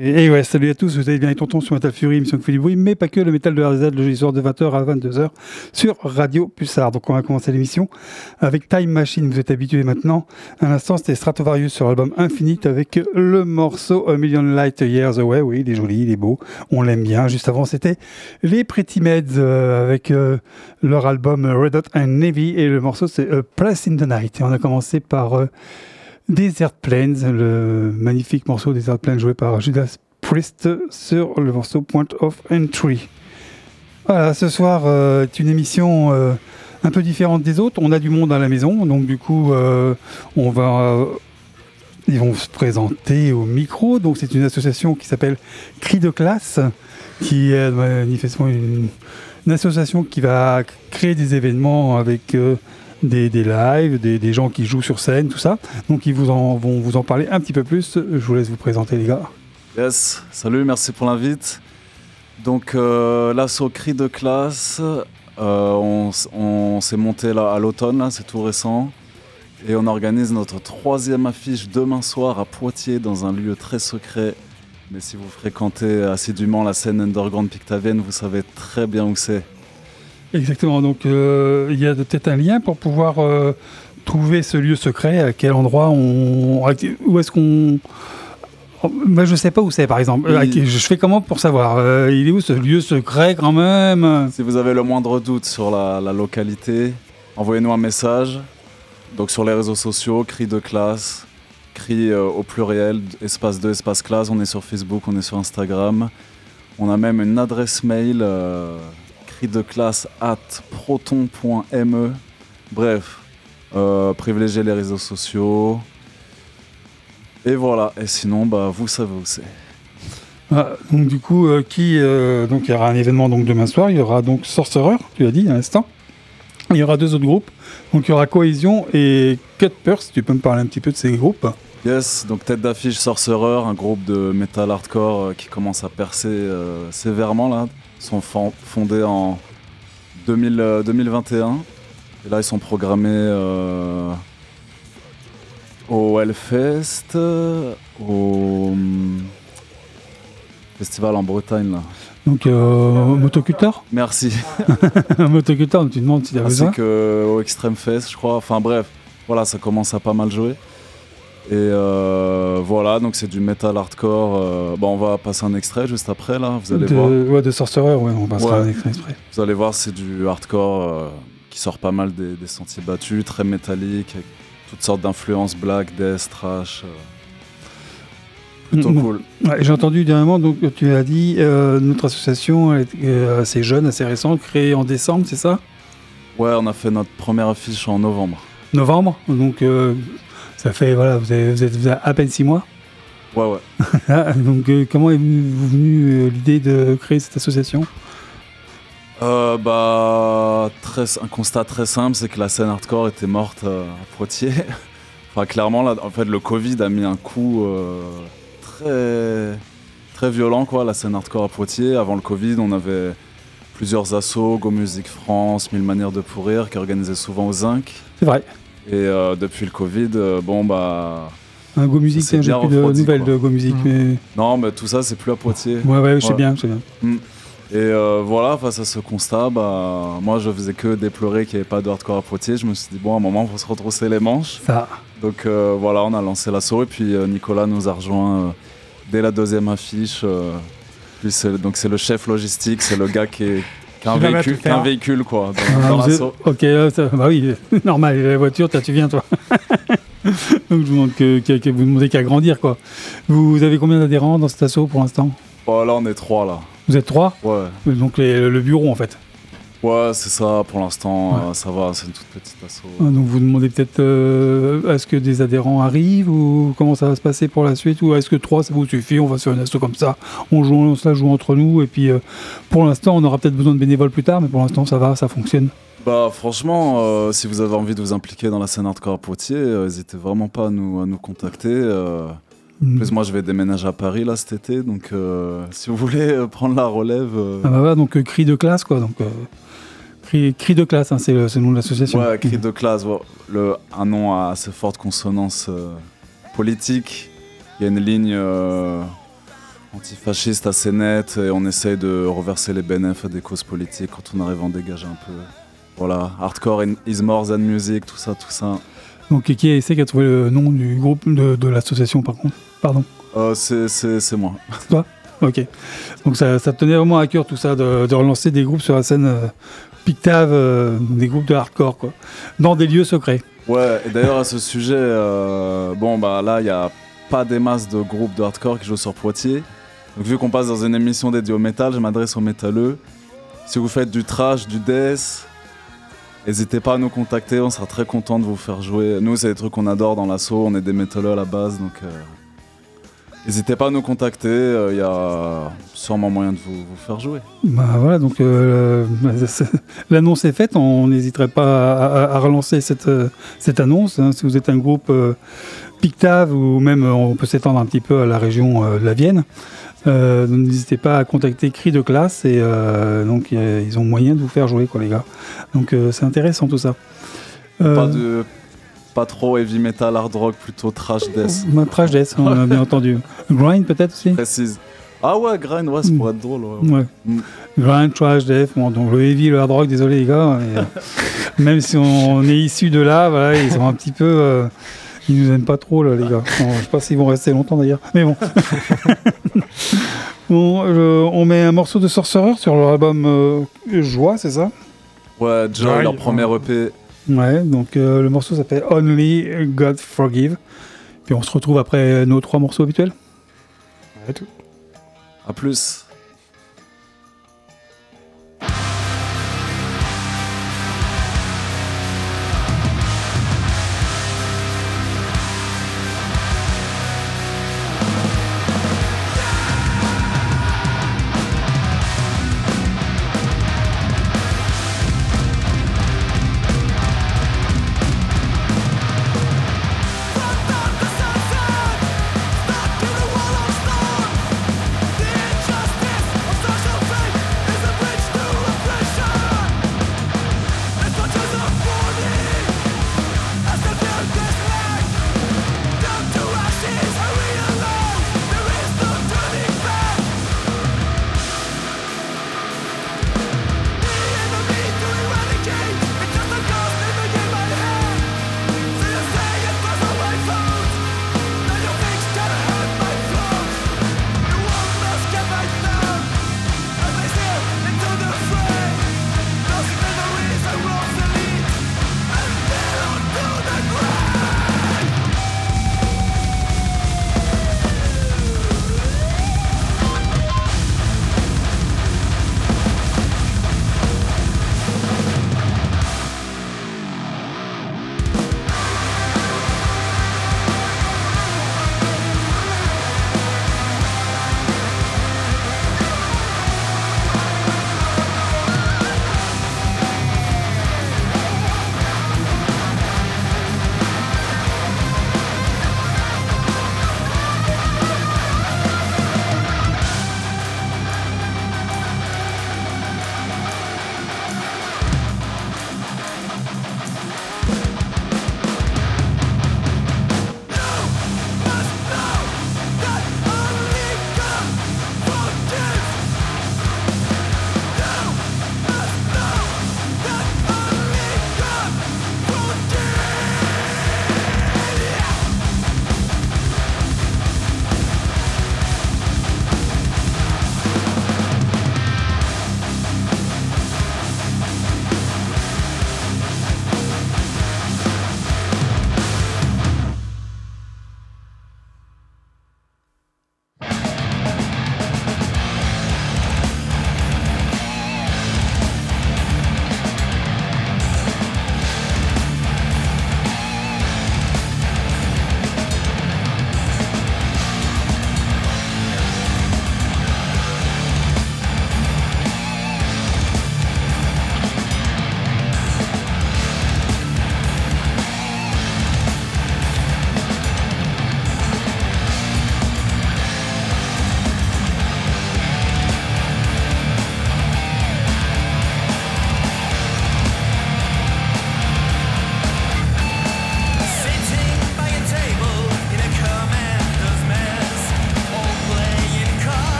Et, ouais, salut à tous, vous avez bien les tontons sur Metal Fury, émission qui fait du mais pas que le métal de RZ, le jeudi soir de 20h à 22h sur Radio Pulsar. Donc on va commencer l'émission avec Time Machine, vous êtes habitués maintenant. À l'instant, c'était Stratovarius sur l'album Infinite avec le morceau A Million Light Years Away. Oui, il est joli, il est beau, on l'aime bien. Juste avant, c'était les Pretty Meds euh, avec euh, leur album Red Hot and Navy et le morceau c'est A Place in the Night. Et on a commencé par... Euh, Desert Plains, le magnifique morceau Desert Plains joué par Judas Priest sur le morceau Point of Entry. Voilà, ce soir euh, est une émission euh, un peu différente des autres. On a du monde à la maison, donc du coup, euh, on va, ils vont se présenter au micro. Donc c'est une association qui s'appelle Cri de classe, qui est manifestement une, association qui va créer des événements avec des, des lives, des, des, gens qui jouent sur scène, tout ça. Donc ils vous en, vont vous en parler un petit peu plus. Je vous laisse vous présenter les gars. Yes, salut, merci pour l'invite. Donc euh, l'assaut cri de classe, euh, on, on s'est monté là à l'automne, c'est tout récent. Et on organise notre troisième affiche demain soir à Poitiers dans un lieu très secret. Mais si vous fréquentez assidûment la scène underground pictavienne, vous savez très bien où c'est. Exactement, donc euh, il y a peut-être un lien pour pouvoir euh, trouver ce lieu secret, à quel endroit on... Où est-ce qu'on... Moi, je sais pas où c'est, par exemple. Il... Je fais comment pour savoir euh, Il est où ce lieu secret, quand même? Si vous avez le moindre doute sur la, la localité, envoyez-nous un message. Donc sur les réseaux sociaux, cri de classe, cri euh, au pluriel, espace 2, espace classe. On est sur Facebook, on est sur Instagram. On a même une adresse mail... Euh, de classe at proton.me. Bref, euh, privilégiez les réseaux sociaux. Et voilà, et sinon, bah, vous savez où c'est. Ah, donc du coup, euh, qui euh, donc il y aura un événement donc demain soir. Il y aura donc Sorcerer, tu l'as dit à l'instant. Il y aura deux autres groupes. Donc il y aura Cohésion et Cut Purse. Tu peux me parler un petit peu de ces groupes? Yes, donc tête d'affiche Sorcerer, un groupe de metal hardcore qui commence à percer sévèrement là sont fondés en 2000, 2021. Et là, ils sont programmés euh, au Hellfest, au hum, festival en Bretagne. Là. Donc, euh, Motoculteur Merci. Motoculteur, tu demandes si tu as besoin. Ainsi qu'au Extreme Fest, je crois. Enfin bref, voilà, ça commence à pas mal jouer. Et euh, voilà, donc c'est du metal hardcore. Euh, bon, on va passer un extrait juste après, là, vous allez de, voir. Ouais, de Sorcerer, ouais, on passera Ouais. un extrait. exprès. Vous allez voir, c'est du hardcore euh, qui sort pas mal des, des sentiers battus, très métallique, avec toutes sortes d'influences black, death, trash. euh, plutôt Mm, cool. Ouais, J'ai entendu dernièrement, donc tu as dit, notre association est assez jeune, assez récente, créée en décembre, c'est ça? Ouais, on a fait notre première affiche en novembre. Novembre, donc ça fait, voilà, vous, avez- vous êtes vous avez à peine six mois. Ouais, ouais. Ah, donc euh, comment est venue venue, euh, l'idée de créer cette association? Euh, bah, très, un constat très simple, c'est que la scène hardcore était morte euh, à Poitiers. enfin, clairement, là, en fait, le Covid a mis un coup très, très violent, quoi, la scène hardcore à Poitiers. Avant le Covid, on avait plusieurs assos, Go Music France, Mille Manières de Pourrir, qui organisaient souvent au Zinc. C'est vrai. Et euh, depuis le Covid, euh, bon, bah. Un Go Music, s'est j'ai bien plus de nouvelles quoi. de Go Music, Mhm. mais Non, mais tout ça, c'est plus à Poitiers. ouais, ouais, je sais Ouais. bien, je sais bien. Et euh, voilà, face à ce constat, bah, moi je faisais que déplorer qu'il n'y avait pas de hardcore à Poitiers. Je me suis dit, bon, à un moment, il faut se retrousser les manches. Ça, Donc euh, voilà, on a lancé l'assaut et puis euh, Nicolas nous a rejoint euh, dès la deuxième affiche. euh, c'est- donc c'est le chef logistique, c'est le gars qui, est, un véhicule, tout qui a un véhicule quoi, dans, Ah, dans l'assaut. Ok, euh, ça- bah oui, normal, la voiture, tu viens, toi. Donc je vous demande que, que- que vous demandez qu'à grandir, quoi. Vous avez combien d'adhérents dans cet assaut pour l'instant? Bon, là on est trois là. Vous êtes trois? Ouais, Donc les- le bureau, en fait. Ouais c'est ça pour l'instant, Ouais. euh, ça va, c'est une toute petite assaut. Ah, Donc vous demandez peut-être euh, est-ce que des adhérents arrivent ou comment ça va se passer pour la suite ou est-ce que trois ça vous suffit On va sur une asso comme ça, on joue, on se la joue entre nous et puis euh, pour l'instant on aura peut-être besoin de bénévoles plus tard, mais pour l'instant ça va, ça fonctionne. Bah franchement, euh, si vous avez envie de vous impliquer dans la scène hardcore à Poitiers, euh, n'hésitez vraiment pas à nous, à nous contacter. euh. En plus, moi, je vais déménager à Paris là cet été, donc si vous voulez prendre la relève, Ah bah voilà, donc cri de classe quoi. Donc Cri, cri de classe, hein, c'est le, nom de l'association. Ouais, cri de classe, ouais. le, un nom à assez forte consonance euh, politique. Il y a une ligne euh, antifasciste assez nette et on essaye de reverser les bénéfices des causes politiques quand on arrive à en dégager un peu. Voilà, hardcore is more than music, tout ça, tout ça. Donc, qui est, qui a trouvé le nom du groupe de, de l'association, par contre? Pardon. Euh, c'est- c'est c'est moi. Ok. Donc, ça, ça te tenait vraiment à cœur tout ça, de, de relancer des groupes sur la scène euh, Euh, des groupes de hardcore, quoi, dans des lieux secrets. Ouais, et d'ailleurs à ce sujet, euh, bon bah là il n'y a pas des masses de groupes de hardcore qui jouent sur Poitiers. Donc vu qu'on passe dans une émission dédiée au métal, je m'adresse aux métalleux. Si vous faites du trash, du death, n'hésitez pas à nous contacter, on sera très content de vous faire jouer. Nous c'est des trucs qu'on adore dans l'assaut, on est des métalleux à la base, donc euh, n'hésitez pas à nous contacter, il y a sûrement moyen de vous, vous faire jouer. Bah voilà, donc euh, l'annonce est faite, on n'hésiterait pas à, relancer cette, euh, cette annonce. hein. si vous êtes un groupe euh, Pictave ou même euh, on peut s'étendre un petit peu à la région euh, de la Vienne, euh, n'hésitez pas à contacter Cri de classe et euh, donc euh, ils ont moyen de vous faire jouer quoi les gars. Donc euh, c'est intéressant tout ça. Euh, Pas, de, pas trop heavy metal, hard rock, plutôt trash death. bah, Trash Death, on a bien entendu. Grind peut-être aussi Précise. Ah ouais, grind, ouais, ça pourrait être drôle. ouais. Ouais. Mm. Grind, trash, death, bon, donc le heavy, le hard rock, désolé les gars, mais, euh, même si on est issu de là, voilà, ils sont un petit peu, euh, ils nous aiment pas trop là les gars. Bon, je sais pas s'ils vont rester longtemps d'ailleurs, mais bon. bon, on met un morceau de Sorcerer sur leur album euh, Joie, c'est ça? Ouais, Joy, leur premier EP. Ouais, donc euh, le morceau s'appelle Only God Forgive. Puis on se retrouve après nos trois morceaux habituels. Ouais, tout. À plus.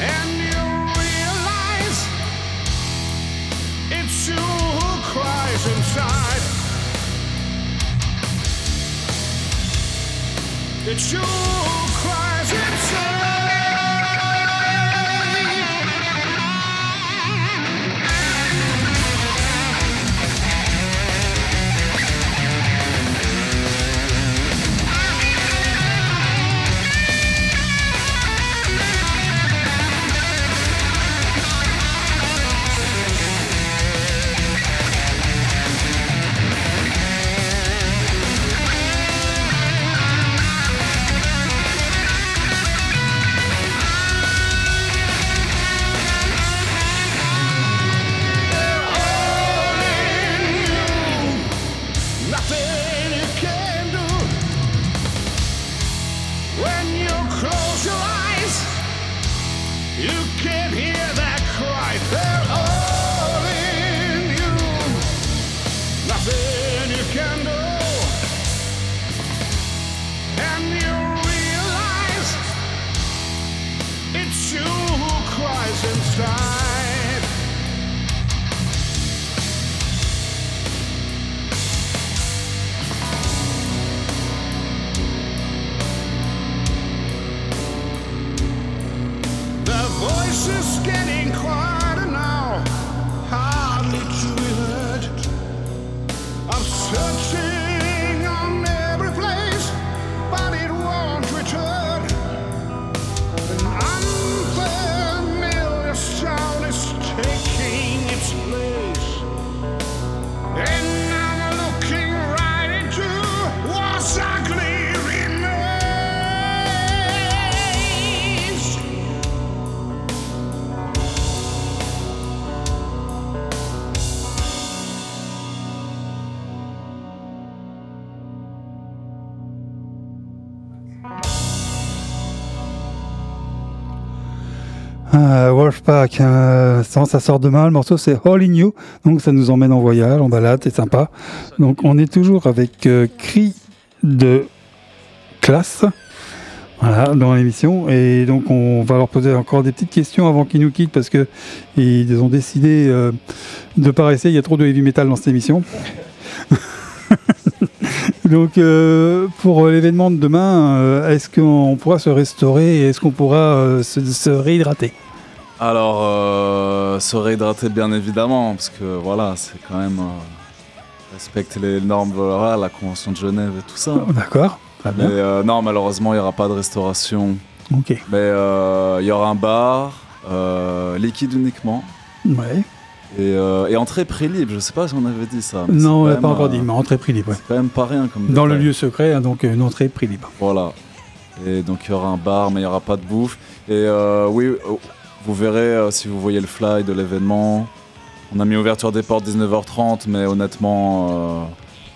and you realize it's you who cries inside. It's you. Euh, ça sort demain. Le morceau, c'est All in You. Donc, ça nous emmène en voyage, en balade, c'est sympa. Donc, on est toujours avec euh, Cri de classe. Dans l'émission. Et donc, on va leur poser encore des petites questions avant qu'ils nous quittent parce que ils ont décidé euh, de pas rester. Il y a trop de heavy metal dans cette émission. donc, euh, pour euh, l'événement de demain, est-ce qu'on pourra se restaurer et est-ce qu'on pourra se réhydrater? Alors, euh, se réhydrater bien évidemment, parce que voilà, c'est quand même euh, respecter les normes, voilà, la Convention de Genève et tout ça. D'accord, très Mais bien. euh, non, malheureusement, il n'y aura pas de restauration. Ok. Mais il y aura un bar, liquide uniquement, Ouais. et, et entrée prix libre. Je sais pas si on avait dit ça. mais Non, on l'a pas encore dit, mais entrée prix libre. ouais. C'est quand même pas rien comme Dans le lieu secret, hein, donc une entrée prix libre. Voilà. Et donc il y aura un bar, mais il n'y aura pas de bouffe. Et euh, oui, euh, vous verrez euh, si vous voyez le fly de l'événement. On a mis ouverture des portes 19h30, mais honnêtement,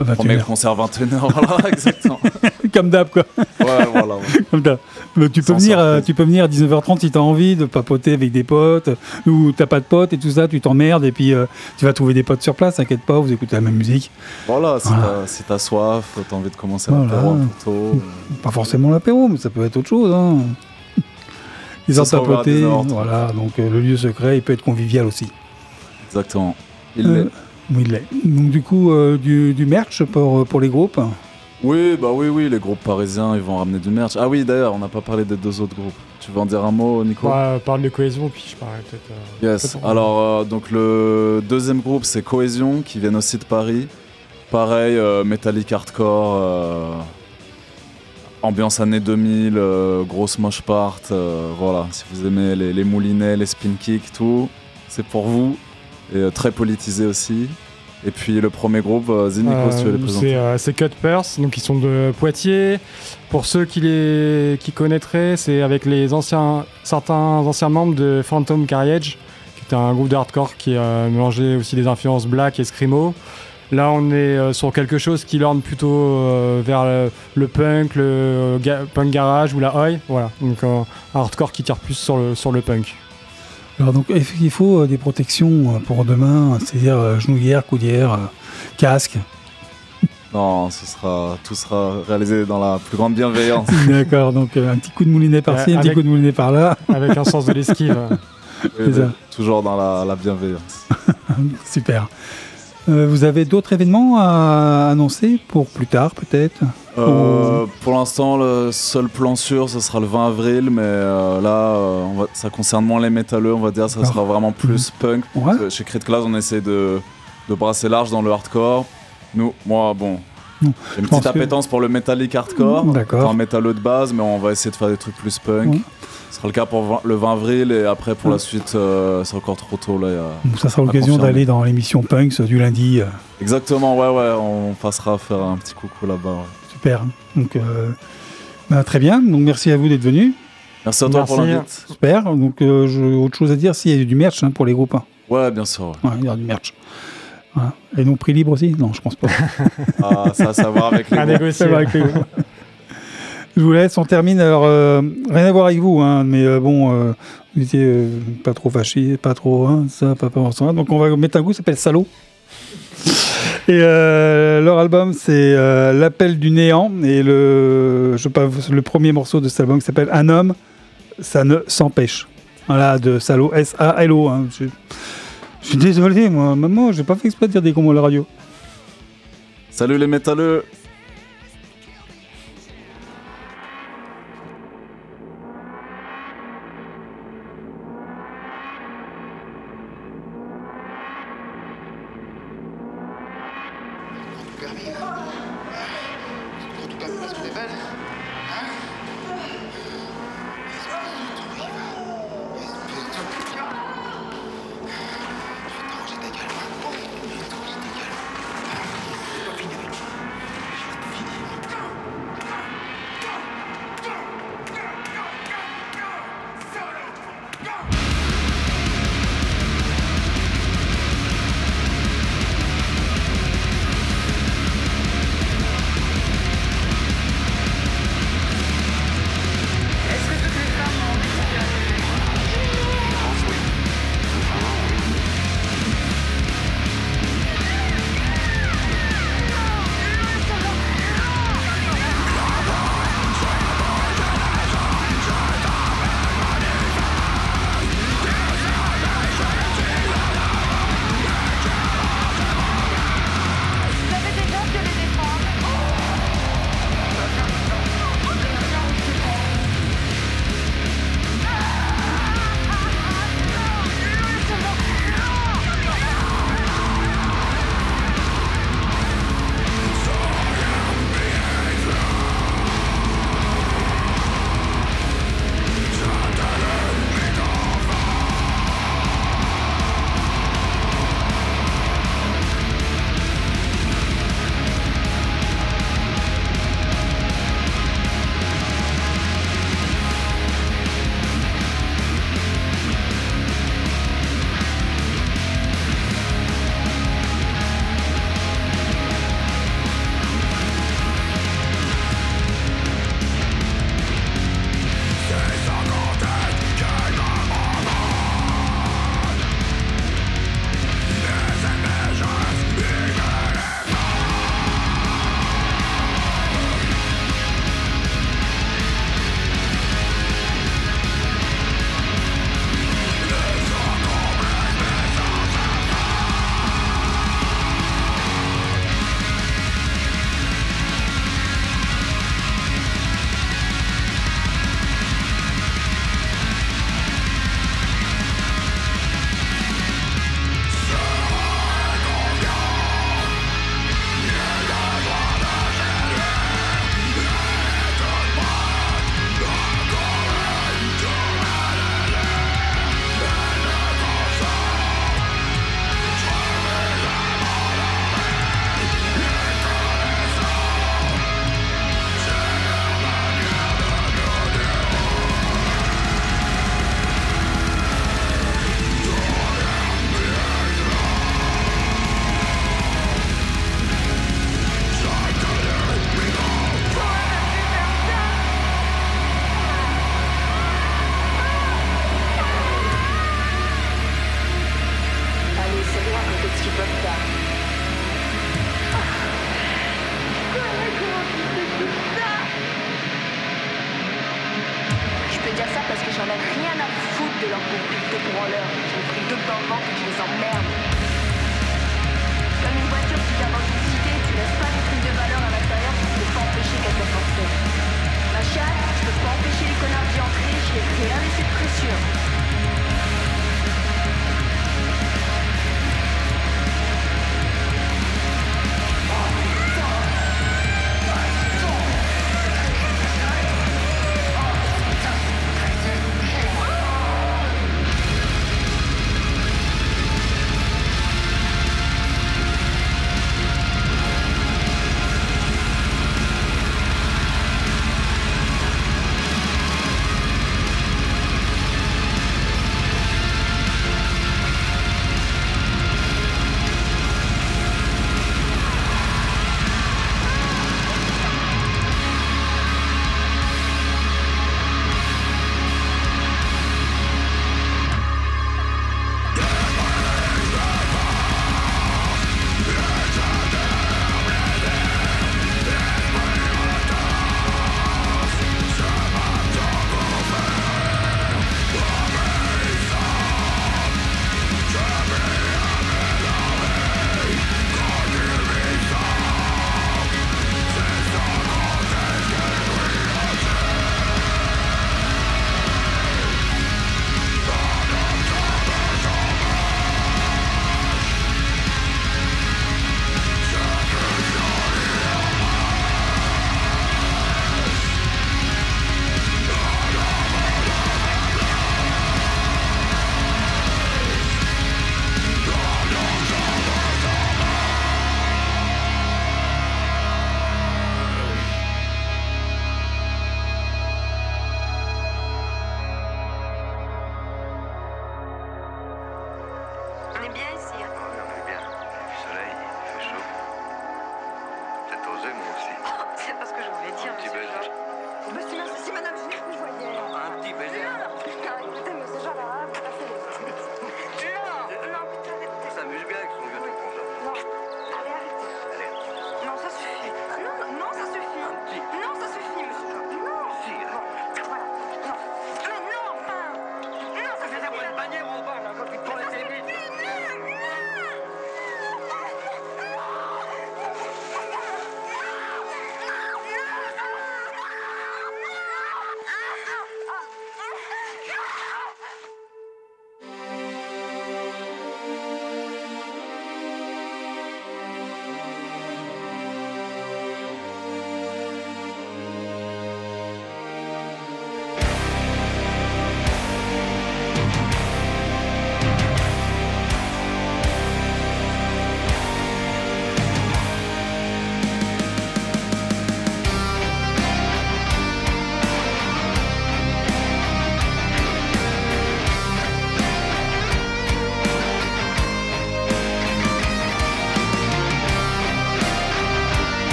euh, 21 premier concert 21h. voilà, exactement. Comme d'hab, quoi. Ouais, voilà. ouais. Comme d'hab. Mais tu, peux venir, euh, tu peux venir à 19h30 si tu as envie de papoter avec des potes, euh, ou t'as pas de potes et tout ça, tu t'emmerdes et puis euh, tu vas trouver des potes sur place, t'inquiète pas, vous écoutez la même musique. Voilà, si Voilà. t'as si t'as soif, t'as envie de commencer Voilà. l'apéro un peu tôt. Pas forcément l'apéro, mais ça peut être autre chose. Hein. À papoter, 19h30. voilà, donc euh, le lieu secret, il peut être convivial aussi. Exactement. Il Euh, l'est. Oui, il l'est. Donc du coup, euh, du, du merch pour, pour les groupes. Oui, bah oui, oui, les groupes parisiens, ils vont ramener du merch. Ah oui, d'ailleurs, on n'a pas parlé des deux autres groupes. Tu veux en dire un mot, Nico? Bah, parle de cohésion, puis je parlerai peut-être. euh, Yes. peut-être- Alors, euh, donc le deuxième groupe, c'est Cohésion, qui viennent aussi de Paris. Pareil, euh, métallique hardcore, euh, ambiance années 2000, euh, grosse moche part. euh, voilà, si vous aimez les, les moulinets, les spin kicks, tout, c'est pour vous. Et euh, très politisé aussi. Et puis le premier groupe, euh, vas-y, Nico, si tu veux les présenter. c'est Cut Purse, donc ils sont de Poitiers. Pour ceux qui les qui connaîtraient, c'est avec les anciens certains anciens membres de Phantom Carriage, qui était un groupe de hardcore qui a mélangé aussi des influences black et screamo. Là, on est euh, sur quelque chose qui lorne plutôt euh, vers le, le punk, le ga- punk garage ou la oi. Voilà, donc euh, un hardcore qui tire plus sur le sur le punk. Alors donc il faut euh, des protections euh, pour demain, c'est-à-dire euh, genouillère, coudière, euh, casque. Non, ce sera, tout sera réalisé dans la plus grande bienveillance. D'accord, donc euh, un petit coup de moulinet par-ci, Euh, un petit coup de moulinet par-là. Avec un sens de l'esquive. Toujours dans la, la bienveillance. Super. Euh, vous avez d'autres événements à annoncer pour plus tard peut-être Euh, pour l'instant, le seul plan sûr, ce sera le 20 avril, mais euh, là, on va- ça concerne moins les métalleux, on va dire, ça sera vraiment plus punk. Ouais. Parce que Chez Crit Class, on essaie de, de brasser large dans le hardcore. Nous, moi, bon, j'ai une petite que- appétence pour le métallique hardcore, D'accord. un métalleux de base, mais on va essayer de faire des trucs plus punk. Ouais. Ce sera le cas pour le 20 avril, et après, pour Ouais. la suite, euh, c'est encore trop tôt. Là, a- Donc ça sera À l'occasion d'aller dans l'émission Punks du lundi. euh, Exactement, ouais, ouais, on passera faire un petit coucou là-bas. ouais. super. Donc euh, bah, très bien. Donc merci à vous d'être venus. Merci à toi pour Merci. l'invite. Super. Donc euh, je- autre chose à dire s'il y a du merch hein, pour les groupes. hein. Ouais, bien sûr. ouais. Ouais, il y aura du merch. Voilà. Et donc prix libre aussi? Non, je pense pas. Ah, ça a à savoir avec les À négocier. Ça va avec les. Je vous laisse, on termine. Alors, euh, rien à voir avec vous, hein, mais euh, bon, euh, vous étiez euh, pas trop fâché, pas trop, hein, ça, pas, pas ça. Donc, on va mettre un goût, ça s'appelle Salaud. Et leur album, c'est L'appel du néant. Et le, je pas, le premier morceau de cet album qui s'appelle Un homme, ça ne s'empêche. Voilà, de Salaud, S-A-L-O. hein. Je, suis désolé, moi, maman, j'ai pas fait exprès de dire des mots à la radio. Salut les métalleux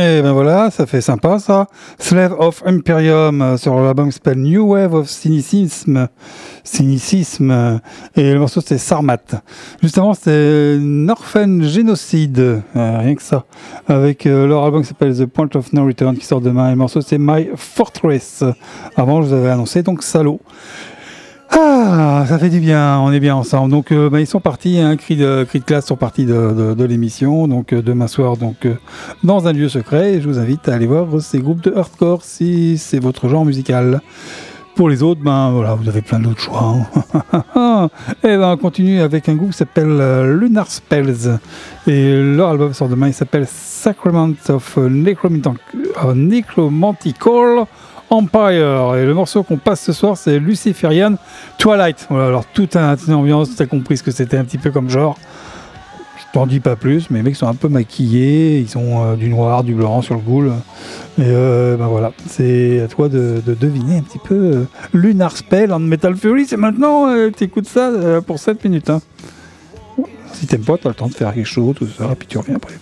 Et ben voilà, ça fait sympa ça. Slave of Imperium euh, sur l'album qui s'appelle New Wave of Cynicism. Cynicisme. Et le morceau c'était Sarmat. Juste avant c'était Norfen Génocide. Euh, rien que ça. Avec euh, leur album qui s'appelle The Point of No Return qui sort demain. Et le morceau c'est My Fortress. Avant je vous avais annoncé donc Salaud. Ah, ça fait du bien, on est bien ensemble. Donc, euh, bah, ils sont partis, un hein, cri de, cri de classe sont partis de, de, l'émission. Donc, euh, demain soir, donc, euh, dans un lieu secret. Et je vous invite à aller voir ces groupes de hardcore si c'est votre genre musical. Pour les autres, ben voilà, vous avez plein d'autres choix. Hein. et ben on continue avec un groupe qui s'appelle Lunar Spells. Et leur album sort demain, il s'appelle Sacrament of Necromantical Empire. Et le morceau qu'on passe ce soir, c'est Luciferian Twilight. Voilà, alors toute une ambiance, tu as compris ce que c'était un petit peu comme genre. Je t'en dis pas plus, mais les mecs sont un peu maquillés, ils ont euh, du noir, du blanc sur le goule. Et euh, ben voilà, c'est à toi de, deviner un petit peu euh, Lunar Spell en Metal Fury. C'est maintenant, t'écoutes ça pour 7 minutes. Hein. Si t'aimes pas, t'as le temps de faire quelque chose, tout ça, et puis tu reviens après.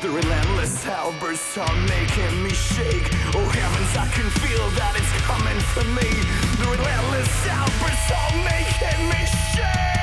The relentless outbursts are making me shake. Oh heavens, I can feel that it's coming for me. The relentless outbursts are making me shake.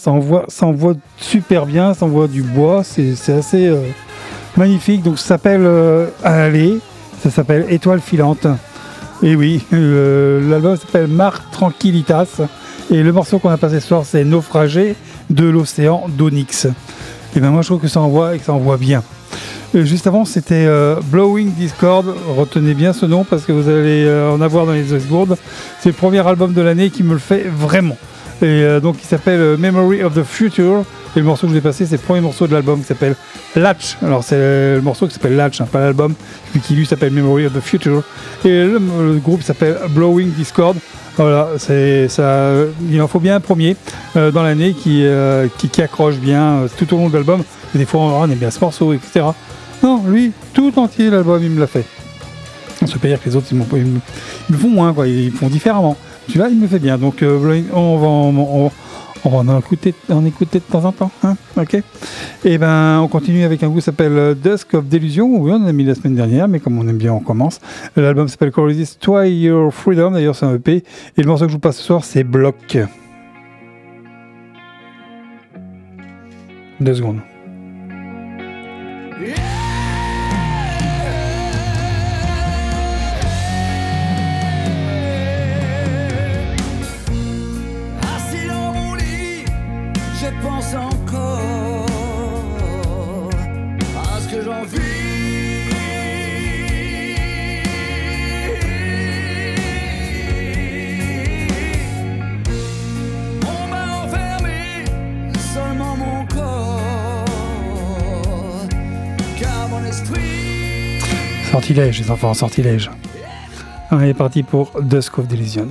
Ça envoie, ça super bien, ça envoie du bois, c'est assez euh, magnifique. Donc ça s'appelle, euh, ça s'appelle Étoile filante. Et oui, euh, l'album s'appelle Mar Tranquilitas. Et le morceau qu'on a passé ce soir, c'est Naufragé de l'océan d'Onyx. Et ben moi je trouve que ça envoie et que ça envoie bien. Euh, juste avant, c'était Blowing Discord. Retenez bien ce nom parce que vous allez en avoir dans les Westbourg. C'est le premier album de l'année qui me le fait vraiment. Et euh, donc, il s'appelle euh, Memory of the Future. Et le morceau que je vais passer, c'est le premier morceau de l'album qui s'appelle Latch. Alors, c'est le morceau qui s'appelle Latch, hein, pas l'album, puis qui lui s'appelle Memory of the Future. Et le, groupe s'appelle Blowing Discord. Voilà. Il en faut bien un premier euh, dans l'année qui, accroche bien tout au long de l'album. Des fois, on aime bien ce morceau, etc. Non, lui, tout entier, l'album, il me l'a fait. On se peut dire que les autres, ils, ils font moins. Ils font différemment. Il me fait bien. Donc, euh, on va en, on- écouter, de temps en temps. Hein ok Et ben, on continue avec un groupe qui s'appelle euh, Dusk of Delusion. Oui, on a mis la semaine dernière, mais comme on aime bien, on commence. L'album s'appelle Corridis Try Your Freedom. D'ailleurs, c'est un EP. Et le morceau que je vous passe ce soir, c'est Block. Deux secondes. Les enfants, sortilège. On est parti pour Dusk of Delusion.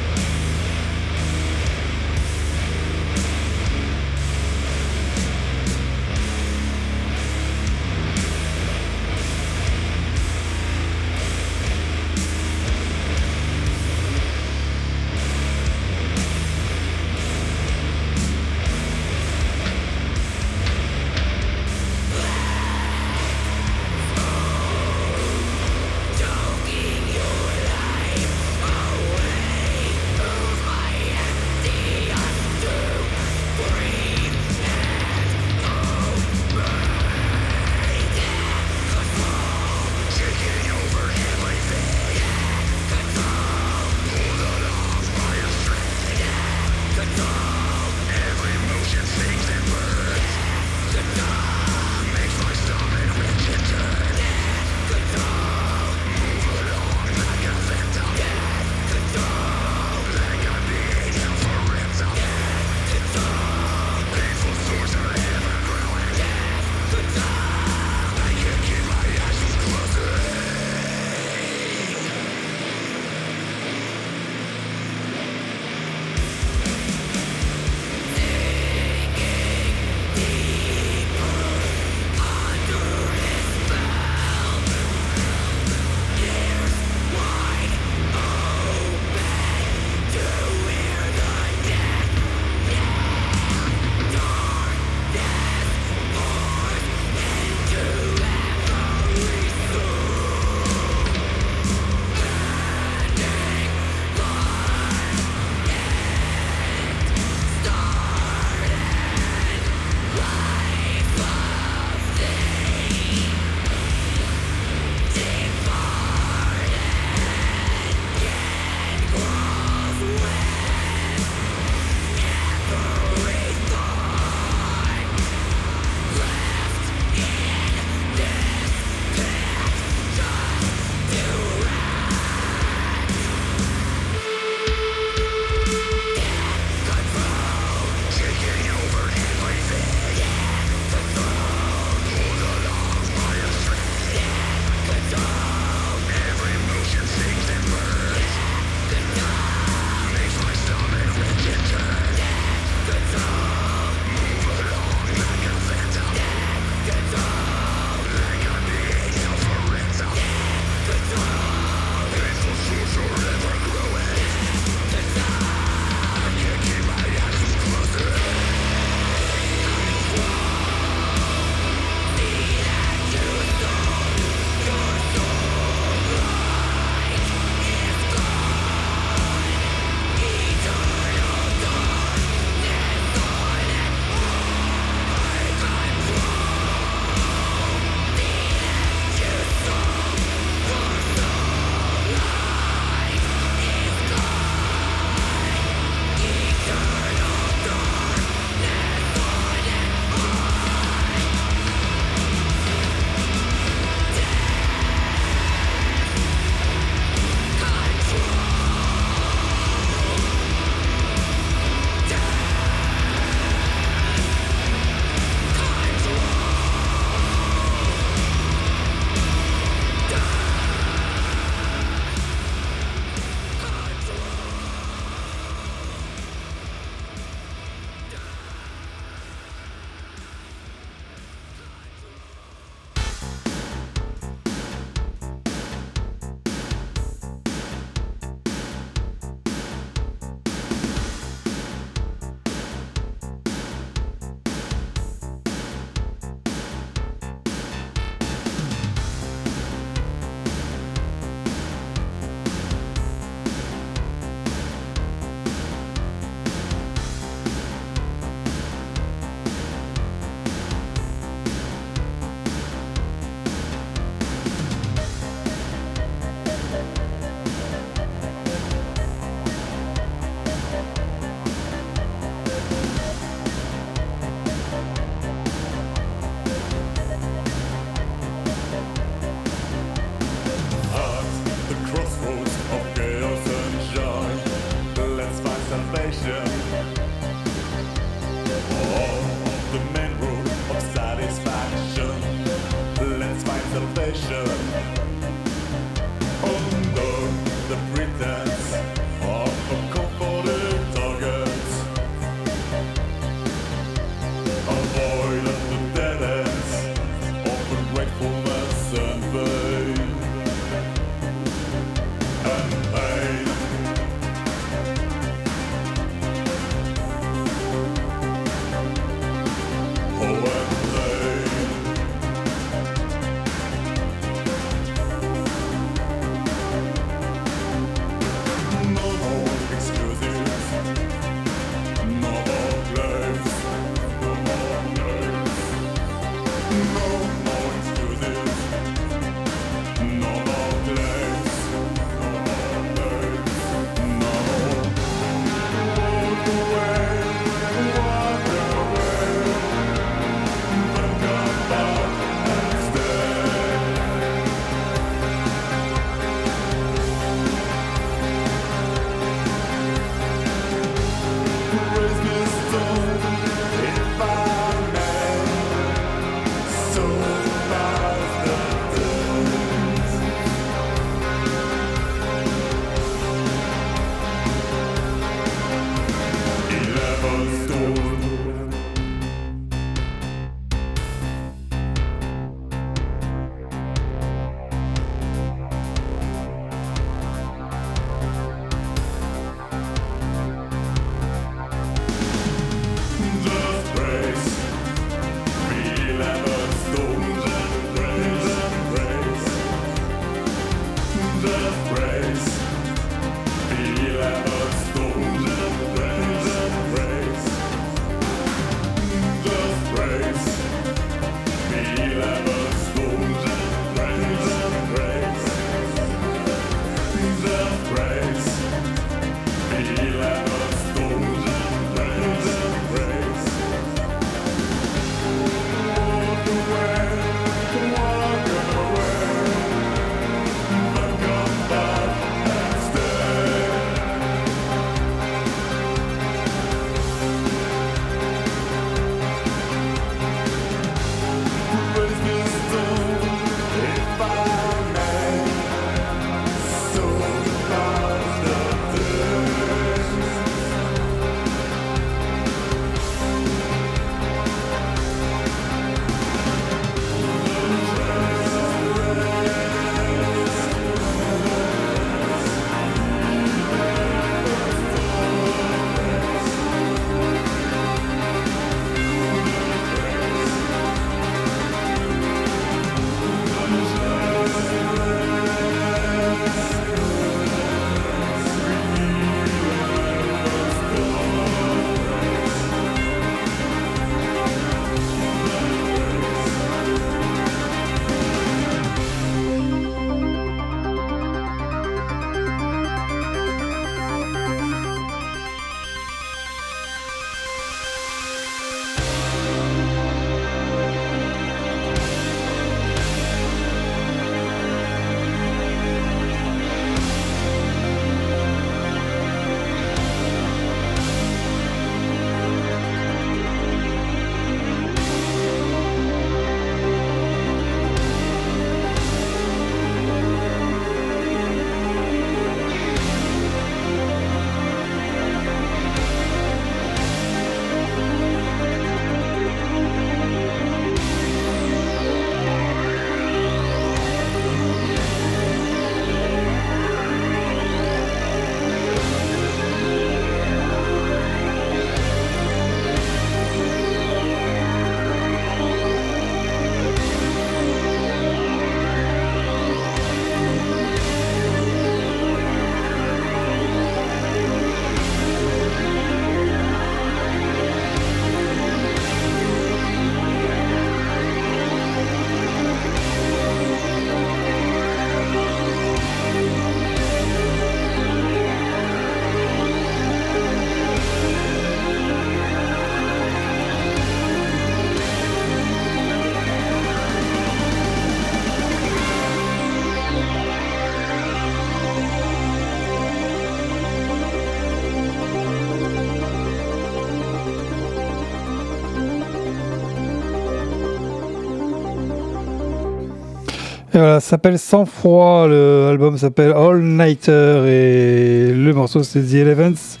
Et voilà, ça s'appelle Sans froid, l'album s'appelle All Nighter et le morceau c'est The Eleventh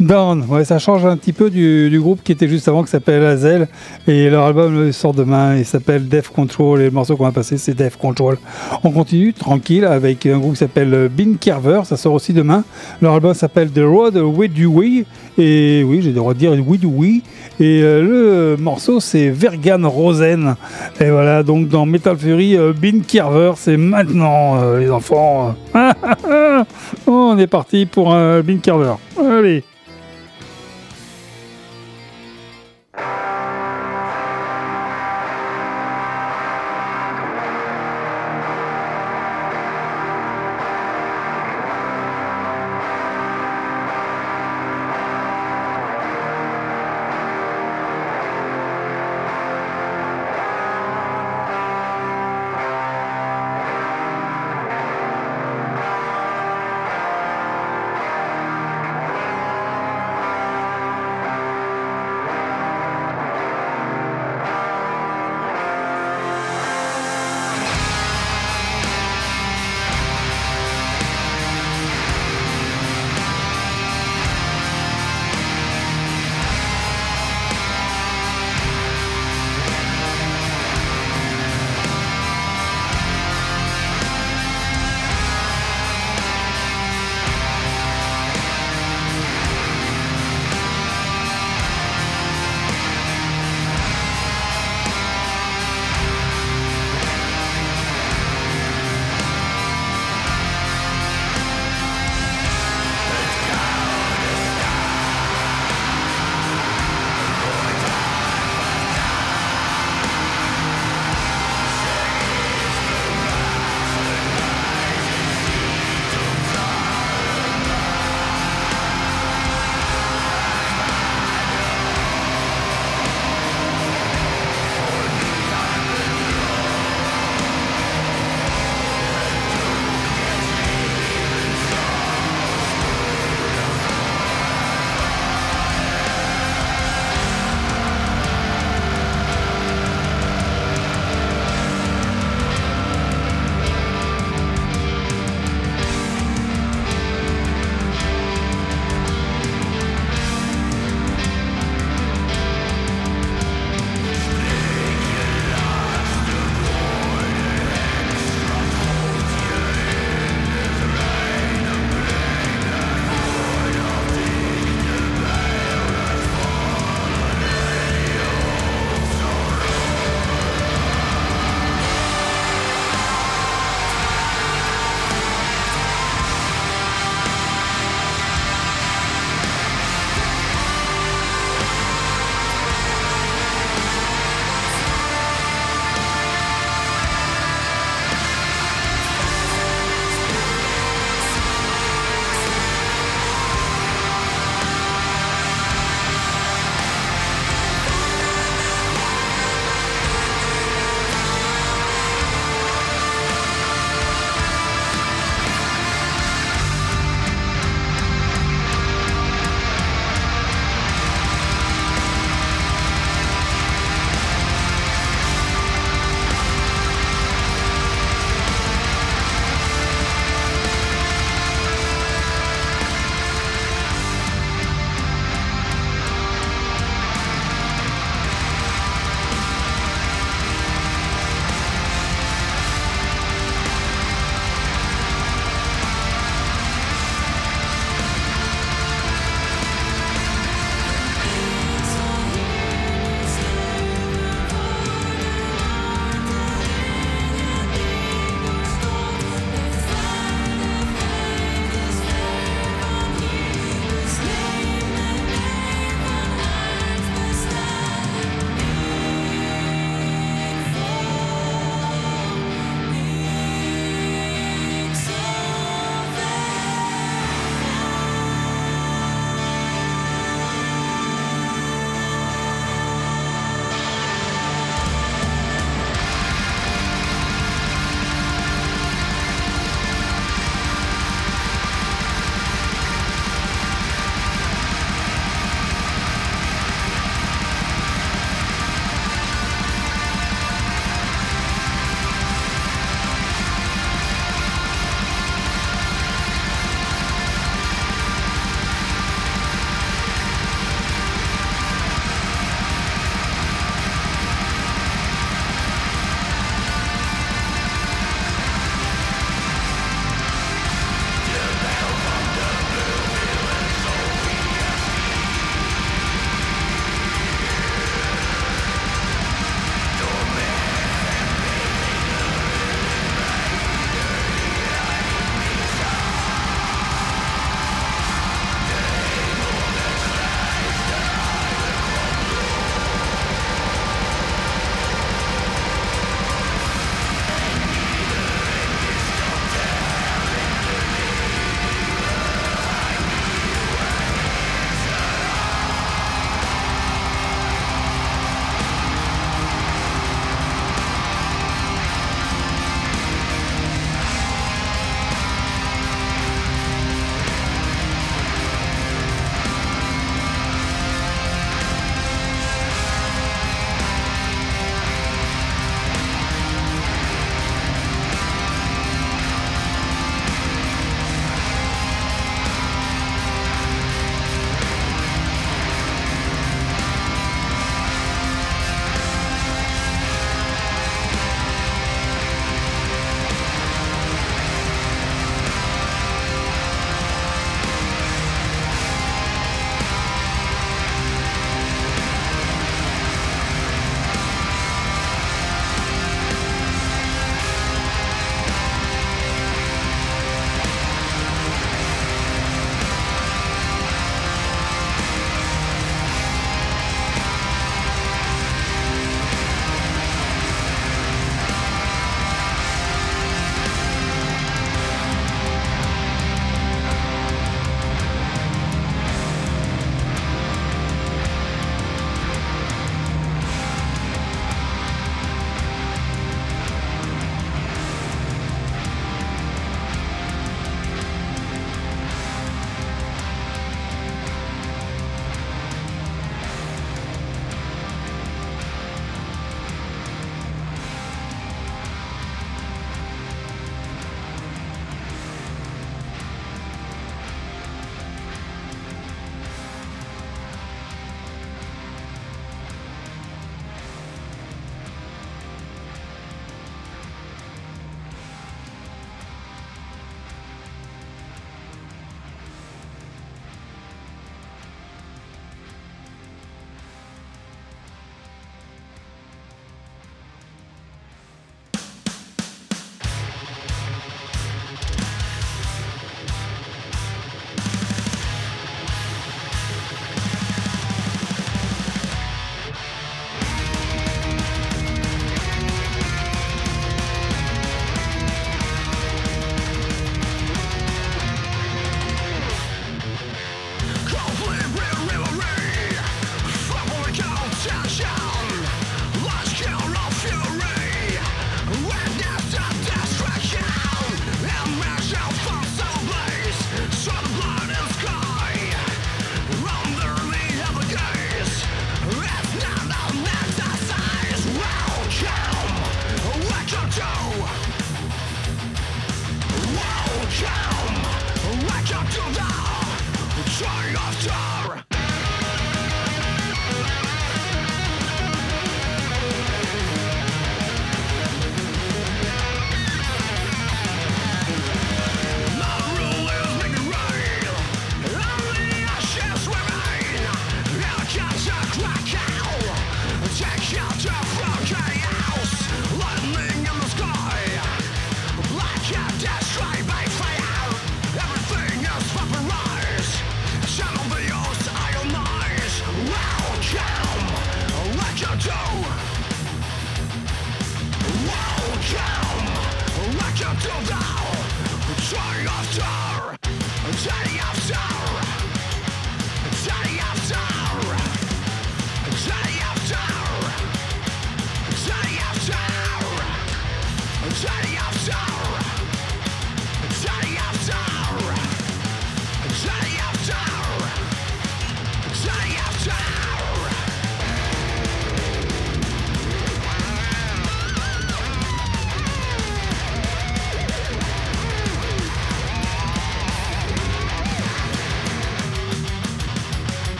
Down. Ouais, ça change un petit peu du, groupe qui était juste avant qui s'appelle Hazel et leur album sort demain, il s'appelle Death Control et le morceau qu'on va passer c'est Death Control. On continue tranquille avec un groupe qui s'appelle Bean Carver, ça sort aussi demain. Leur album s'appelle The Road With You We et oui, j'ai le droit de dire Oui do Oui. Et euh, le morceau, c'est Vergan Rosen. Et voilà, donc dans Metal Fury, euh, Bean Carver, c'est maintenant, euh, les enfants. on est parti pour un Bean Carver. Allez.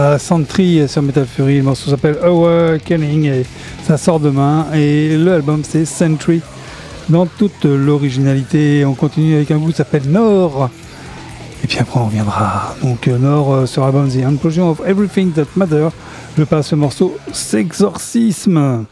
À Sentry sur Metal Fury. Le morceau s'appelle Awakening et ça sort demain. Et l'album c'est Sentry dans toute l'originalité. On continue avec un groupe qui s'appelle Nord. Et puis après on reviendra. Donc euh, Nord euh, sur l'album The Implosion of Everything That Matter. Je passe ce morceau Sexorcisme.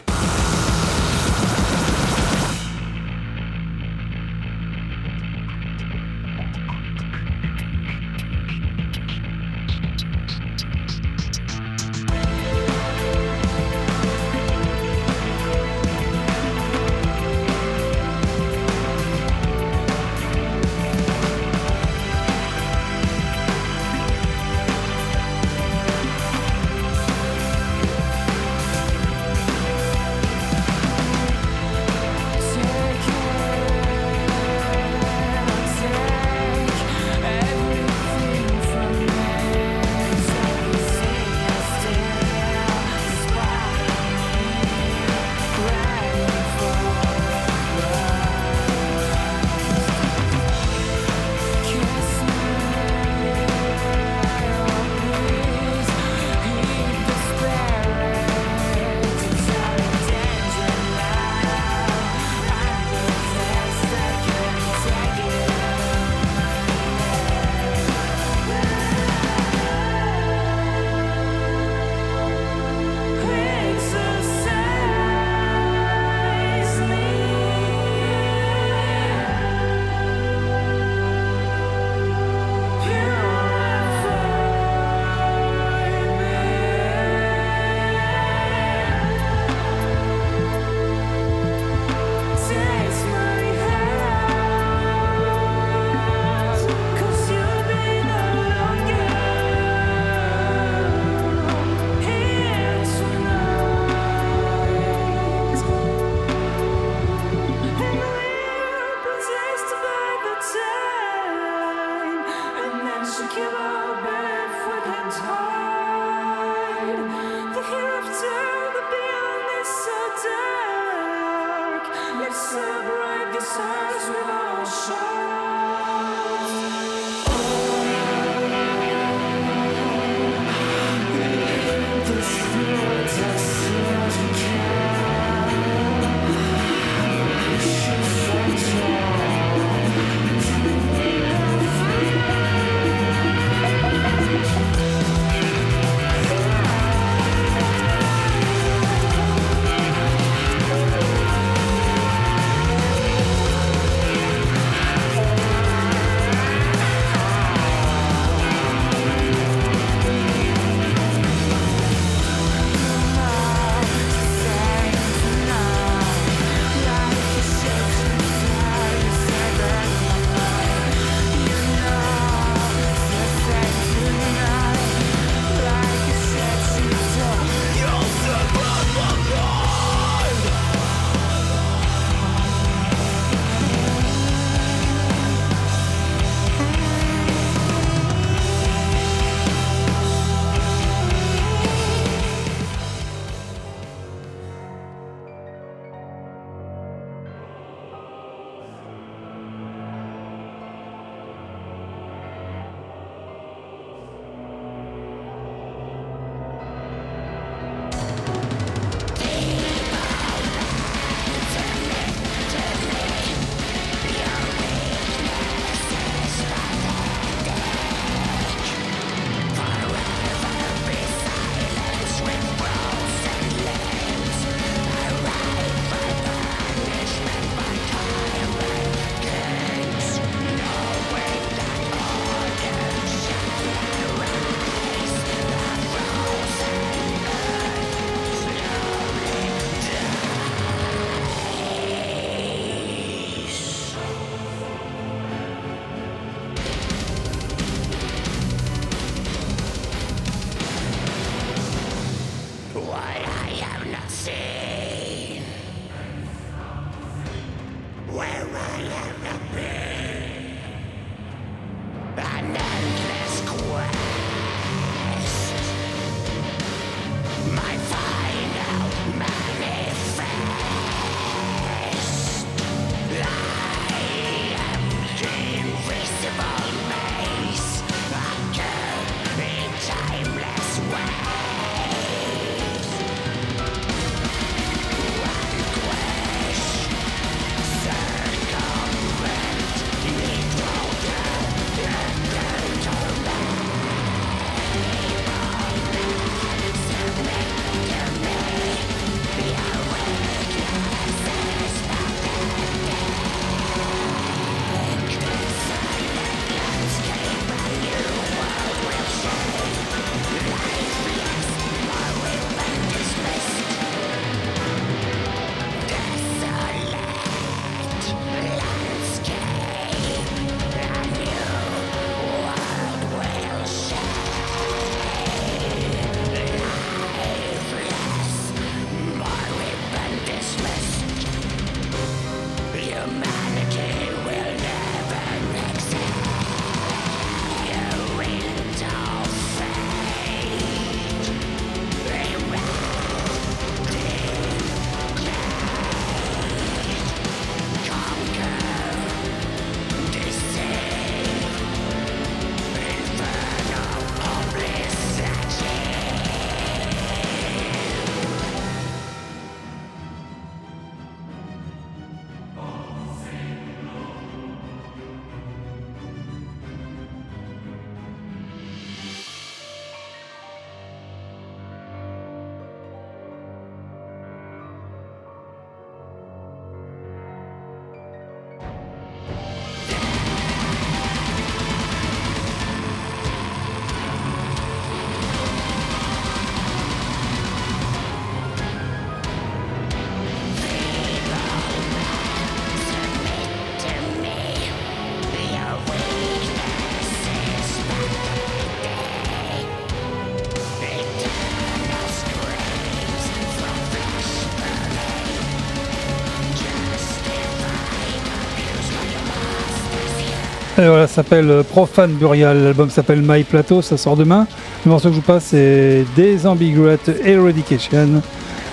Et voilà, ça s'appelle Profane Burial. L'album s'appelle My Plateau, ça sort demain. Le morceau que je vous passe, c'est Disambiguate Eradication.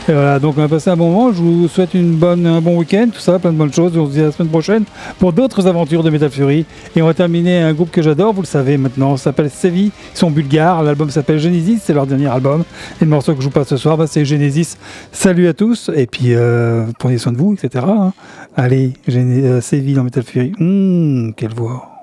Et voilà, donc on va passer un bon moment. Je vous souhaite une bonne, un bon week-end, tout ça, plein de bonnes choses. On se dit à la semaine prochaine pour d'autres aventures de Metal Fury. Et on va terminer un groupe que j'adore, vous le savez maintenant, ça s'appelle Sevi. Ils sont bulgares. L'album s'appelle Genesis, c'est leur dernier album. Et le morceau que je vous passe ce soir, bah, c'est Genesis. Salut à tous. Et puis, euh, prenez soin de vous, etc. hein. Allez, euh, Sevi dans Metal Fury. Hum, quelle voix.